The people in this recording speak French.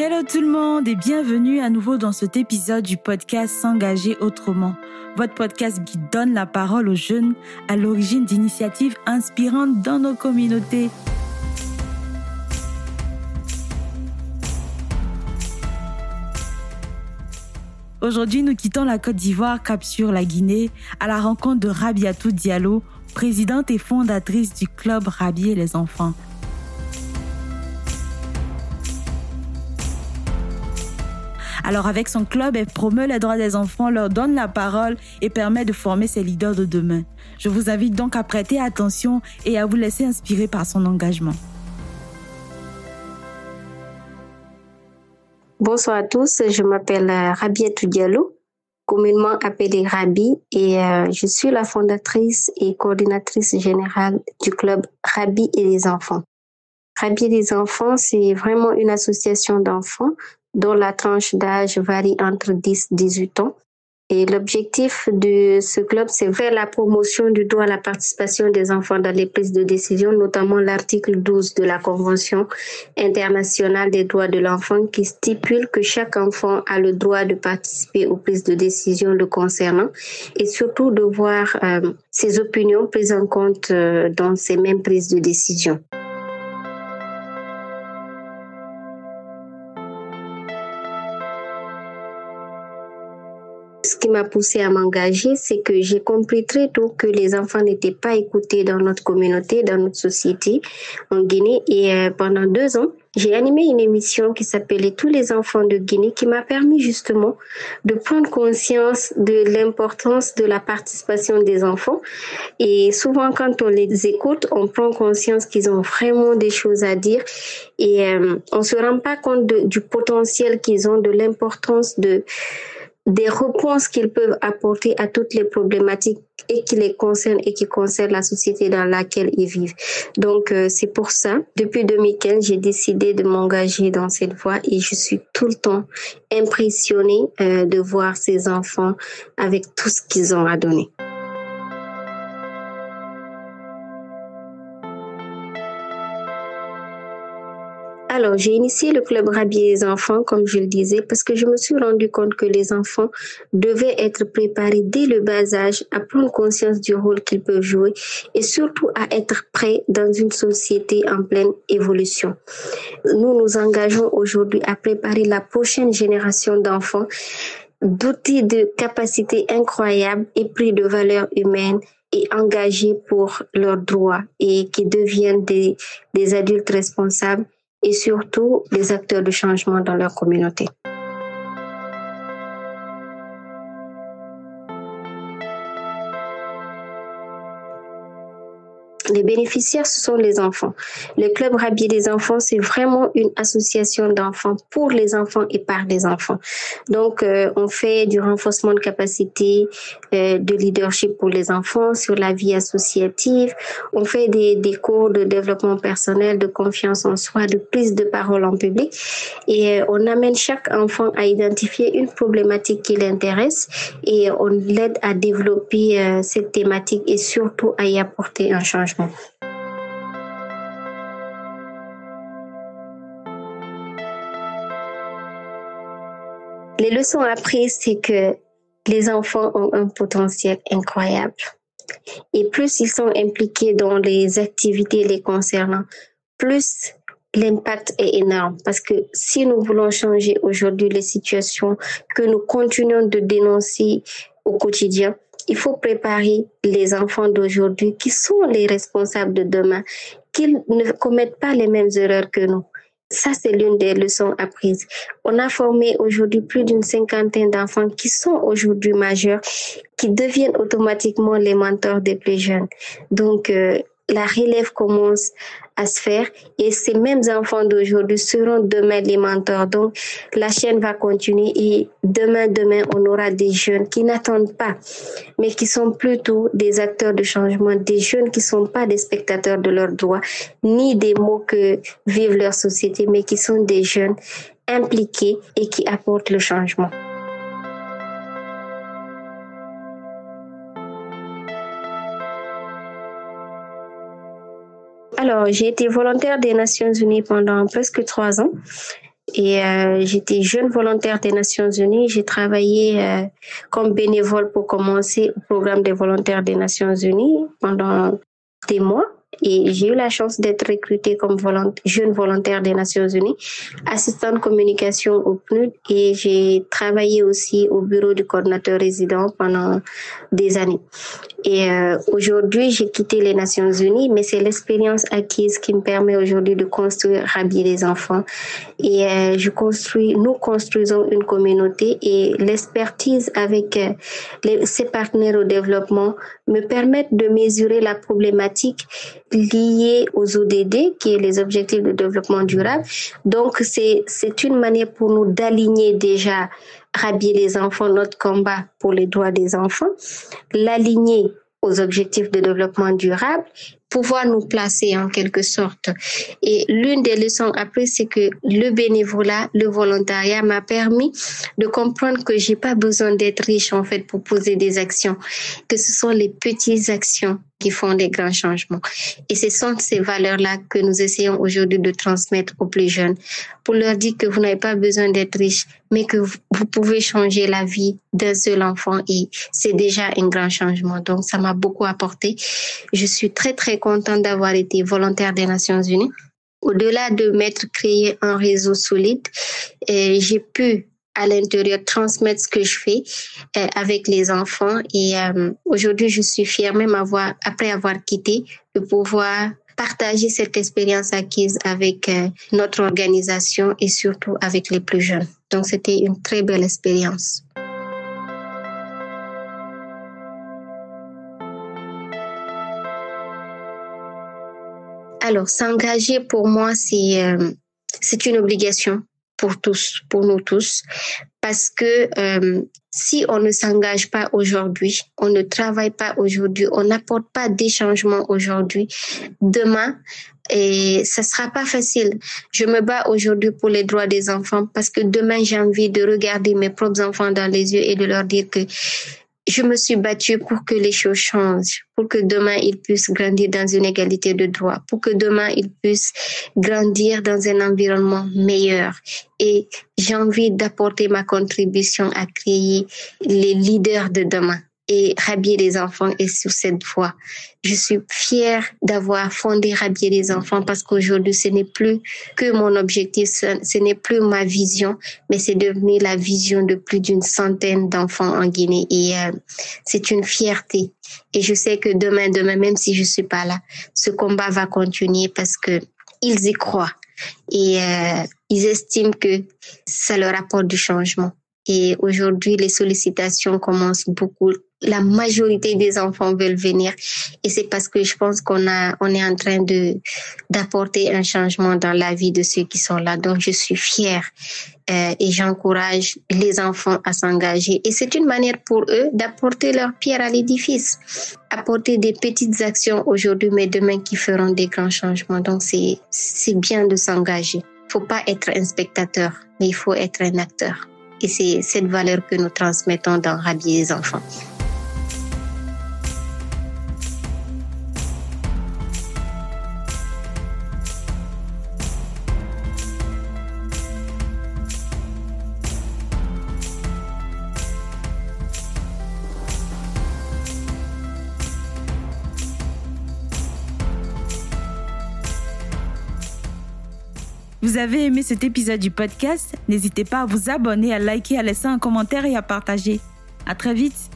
Hello tout le monde et bienvenue à nouveau dans cet épisode du podcast S'engager autrement, votre podcast qui donne la parole aux jeunes à l'origine d'initiatives inspirantes dans nos communautés. Aujourd'hui, nous quittons la Côte d'Ivoire, cap sur la Guinée, à la rencontre de Rabiatou Diallo, présidente et fondatrice du club Rabier les enfants. Alors avec son club, elle promeut les droits des enfants, leur donne la parole et permet de former ses leaders de demain. Je vous invite donc à prêter attention et à vous laisser inspirer par son engagement. Bonsoir à tous, je m'appelle euh, Rabietou Diallo, communément appelée Rabi, et euh, je suis la fondatrice et coordinatrice générale du club Rabi et les enfants. Rabi et les enfants, c'est vraiment une association d'enfants dont la tranche d'âge varie entre 10 et 18 ans. Et l'objectif de ce club, c'est faire la promotion du droit à la participation des enfants dans les prises de décision, notamment l'article 12 de la Convention internationale des droits de l'enfant qui stipule que chaque enfant a le droit de participer aux prises de décision le concernant et surtout de voir euh, ses opinions prises en compte euh, dans ces mêmes prises de décision. Qui m'a poussé à m'engager, c'est que j'ai compris très tôt que les enfants n'étaient pas écoutés dans notre communauté, dans notre société en Guinée. Et euh, pendant deux ans, j'ai animé une émission qui s'appelait Tous les enfants de Guinée, qui m'a permis justement de prendre conscience de l'importance de la participation des enfants. Et souvent, quand on les écoute, on prend conscience qu'ils ont vraiment des choses à dire et euh, on se rend pas compte du potentiel qu'ils ont, de l'importance de des réponses qu'ils peuvent apporter à toutes les problématiques et qui les concernent et qui concernent la société dans laquelle ils vivent. Donc euh, c'est pour ça, depuis 2015, j'ai décidé de m'engager dans cette voie et je suis tout le temps impressionnée euh, de voir ces enfants avec tout ce qu'ils ont à donner. Alors, j'ai initié le club Rabier des enfants, comme je le disais, parce que je me suis rendu compte que les enfants devaient être préparés dès le bas âge à prendre conscience du rôle qu'ils peuvent jouer et surtout à être prêts dans une société en pleine évolution. Nous nous engageons aujourd'hui à préparer la prochaine génération d'enfants dotés de capacités incroyables et pris de valeurs humaines et engagés pour leurs droits et qui deviennent des adultes responsables et surtout les acteurs de changement dans leur communauté. Les bénéficiaires, ce sont les enfants. Le Club Rabier des enfants, c'est vraiment une association d'enfants pour les enfants et par les enfants. Donc, euh, on fait du renforcement de capacité euh, de leadership pour les enfants sur la vie associative. On fait des, des cours de développement personnel, de confiance en soi, de prise de parole en public. Et euh, on amène chaque enfant à identifier une problématique qui l'intéresse et on l'aide à développer cette thématique et surtout à y apporter un changement. Les leçons apprises, c'est que les enfants ont un potentiel incroyable. Et plus ils sont impliqués dans les activités les concernant, plus l'impact est énorme. Parce que si nous voulons changer aujourd'hui les situations que nous continuons de dénoncer au quotidien, il faut préparer les enfants d'aujourd'hui qui sont les responsables de demain, qu'ils ne commettent pas les mêmes erreurs que nous. Ça, c'est l'une des leçons apprises. On a formé aujourd'hui plus d'une cinquantaine d'enfants qui sont aujourd'hui majeurs, qui deviennent automatiquement les mentors des plus jeunes. Donc, euh, la relève commence à se faire et ces mêmes enfants d'aujourd'hui seront demain les mentors. Donc, la chaîne va continuer et demain, demain, on aura des jeunes qui n'attendent pas, mais qui sont plutôt des acteurs de changement, des jeunes qui sont pas des spectateurs de leurs droits, ni des mots que vivent leur société, mais qui sont des jeunes impliqués et qui apportent le changement. Alors, j'ai été volontaire des Nations Unies pendant presque trois ans. et euh, j'étais jeune volontaire des Nations Unies. J'ai travaillé euh, comme bénévole pour commencer au programme des volontaires des Nations Unies pendant des mois. Et j'ai eu la chance d'être recrutée comme jeune volontaire des Nations Unies, assistante communication au PNUD et j'ai travaillé aussi au bureau du coordinateur résident pendant des années. Et euh, aujourd'hui, j'ai quitté les Nations Unies, mais c'est l'expérience acquise qui me permet aujourd'hui de construire Rabi les enfants. Et euh, je construis, nous construisons une communauté et l'expertise avec euh, les, ces partenaires au développement me permettent de mesurer la problématique liée aux ODD, qui est les objectifs de développement durable. Donc, c'est, c'est une manière pour nous d'aligner déjà rhabiller les enfants, notre combat pour les droits des enfants, l'aligner aux objectifs de développement durable, pouvoir nous placer en quelque sorte. Et l'une des leçons après, c'est que le bénévolat, le volontariat m'a permis de comprendre que j'ai pas besoin d'être riche en fait pour poser des actions, que ce sont les petites actions qui font des grands changements. Et ce sont ces valeurs-là que nous essayons aujourd'hui de transmettre aux plus jeunes pour leur dire que vous n'avez pas besoin d'être riche, mais que vous pouvez changer la vie d'un seul enfant et c'est déjà un grand changement. Donc, ça m'a beaucoup apporté. Je suis très, très contente d'avoir été volontaire des Nations Unies. Au-delà de m'être créé un réseau solide, j'ai pu à l'intérieur, transmettre ce que je fais euh, avec les enfants. Et euh, aujourd'hui, je suis fière, même avoir, après avoir quitté, de pouvoir partager cette expérience acquise avec euh, notre organisation et surtout avec les plus jeunes. Donc, c'était une très belle expérience. Alors, s'engager pour moi, c'est c'est une obligation pour tous, pour nous tous, parce que euh, si on ne s'engage pas aujourd'hui, on ne travaille pas aujourd'hui, on n'apporte pas des changements aujourd'hui, demain, et ça sera pas facile. Je me bats aujourd'hui pour les droits des enfants parce que demain j'ai envie de regarder mes propres enfants dans les yeux et de leur dire que je me suis battue pour que les choses changent, pour que demain ils puissent grandir dans une égalité de droits, pour que demain ils puissent grandir dans un environnement meilleur. Et j'ai envie d'apporter ma contribution à créer les leaders de demain et Rabier les enfants est sur cette voie. Je suis fière d'avoir fondé Rabier les enfants parce qu'aujourd'hui, ce n'est plus que mon objectif, ce n'est plus ma vision, mais c'est devenu la vision de plus d'une centaine d'enfants en Guinée et euh, c'est une fierté. Et je sais que demain, demain, même si je suis pas là, ce combat va continuer parce que ils y croient et euh, ils estiment que ça leur apporte du changement. Et aujourd'hui, les sollicitations commencent beaucoup la majorité des enfants veulent venir. Et c'est parce que je pense qu'on a on est en train de d'apporter un changement dans la vie de ceux qui sont là. Donc je suis fière euh, et j'encourage les enfants à s'engager. Et c'est une manière pour eux d'apporter leur pierre à l'édifice apporter des petites actions aujourd'hui mais demain qui feront des grands changements. Donc c'est c'est bien de s'engager. Faut pas être un spectateur mais il faut être un acteur. Et c'est cette valeur que nous transmettons dans Rabier les enfants. Vous avez aimé cet épisode du podcast? N'hésitez pas à vous abonner, à liker, à laisser un commentaire et à partager. À très vite